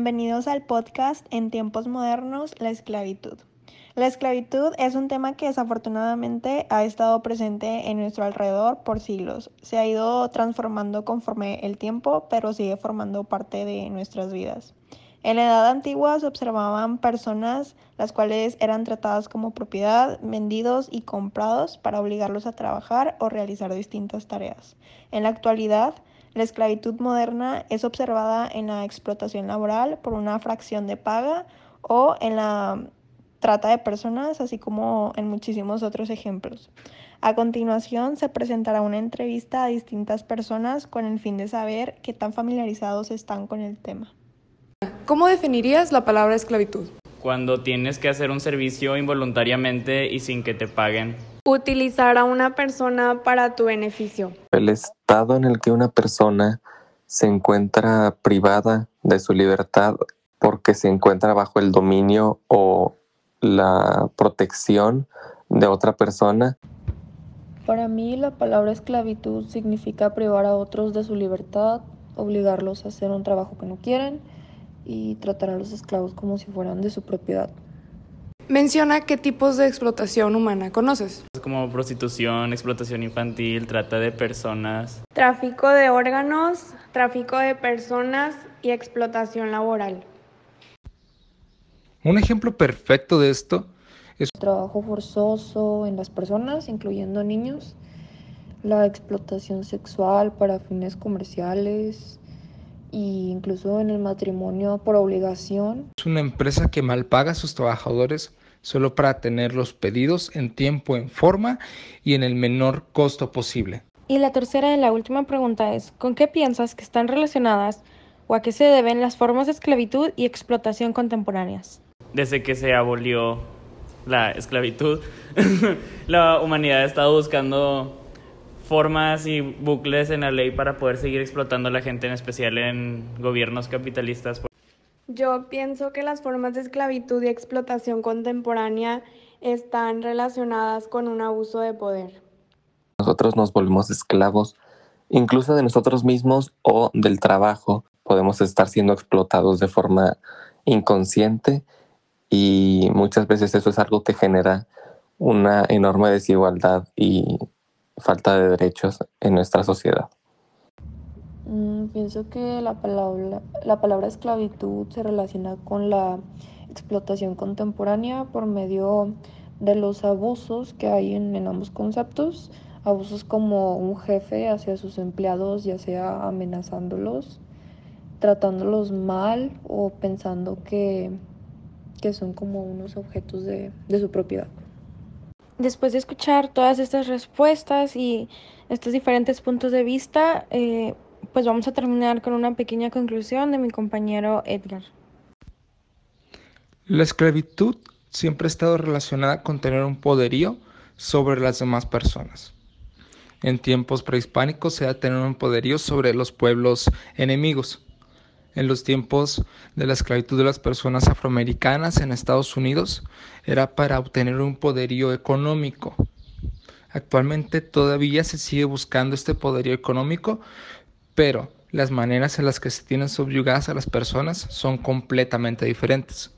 Bienvenidos al podcast En tiempos modernos, la esclavitud. La esclavitud es un tema que desafortunadamente ha estado presente en nuestro alrededor por siglos. Se ha ido transformando conforme el tiempo, pero sigue formando parte de nuestras vidas. En la edad antigua se observaban personas las cuales eran tratadas como propiedad, vendidos y comprados para obligarlos a trabajar o realizar distintas tareas. En la actualidad, la esclavitud moderna es observada en la explotación laboral por una fracción de paga o en la trata de personas, así como en muchísimos otros ejemplos. A continuación se presentará una entrevista a distintas personas con el fin de saber qué tan familiarizados están con el tema. ¿Cómo definirías la palabra esclavitud? Cuando tienes que hacer un servicio involuntariamente y sin que te paguen. Utilizar a una persona para tu beneficio. El estado en el que una persona se encuentra privada de su libertad porque se encuentra bajo el dominio o la protección de otra persona. Para mí la palabra esclavitud significa privar a otros de su libertad, obligarlos a hacer un trabajo que no quieren y tratar a los esclavos como si fueran de su propiedad. Menciona qué tipos de explotación humana conoces. Como prostitución, explotación infantil, trata de personas. Tráfico de órganos, tráfico de personas y explotación laboral. Un ejemplo perfecto de esto es trabajo forzoso en las personas, incluyendo niños, la explotación sexual para fines comerciales, e incluso en el matrimonio por obligación. Es una empresa que malpaga a sus trabajadores solo para tener los pedidos en tiempo, en forma y en el menor costo posible. Y la tercera y la última pregunta es, ¿con qué piensas que están relacionadas o a qué se deben las formas de esclavitud y explotación contemporáneas? Desde que se abolió la esclavitud, la humanidad ha estado buscando formas y bucles en la ley para poder seguir explotando a la gente, en especial en gobiernos capitalistas. Yo pienso que las formas de esclavitud y explotación contemporánea están relacionadas con un abuso de poder. Nosotros nos volvemos esclavos, incluso de nosotros mismos o del trabajo. Podemos estar siendo explotados de forma inconsciente y muchas veces eso es algo que genera una enorme desigualdad y falta de derechos en nuestra sociedad? Mm, pienso que la palabra, la palabra esclavitud se relaciona con la explotación contemporánea por medio de los abusos que hay en, ambos conceptos. Abusos como un jefe hacia sus empleados, ya sea amenazándolos, tratándolos mal o pensando que, que son como unos objetos de, de su propiedad después de escuchar todas estas respuestas y estos diferentes puntos de vista, eh, pues vamos a terminar con una pequeña conclusión de mi compañero Edgar. La esclavitud siempre ha estado relacionada con tener un poderío sobre las demás personas. En tiempos prehispánicos se ha tener un poderío sobre los pueblos enemigos en los tiempos de la esclavitud de las personas afroamericanas en Estados Unidos era para obtener un poderío económico. Actualmente todavía se sigue buscando este poderío económico, pero las maneras en las que se tienen subyugadas a las personas son completamente diferentes.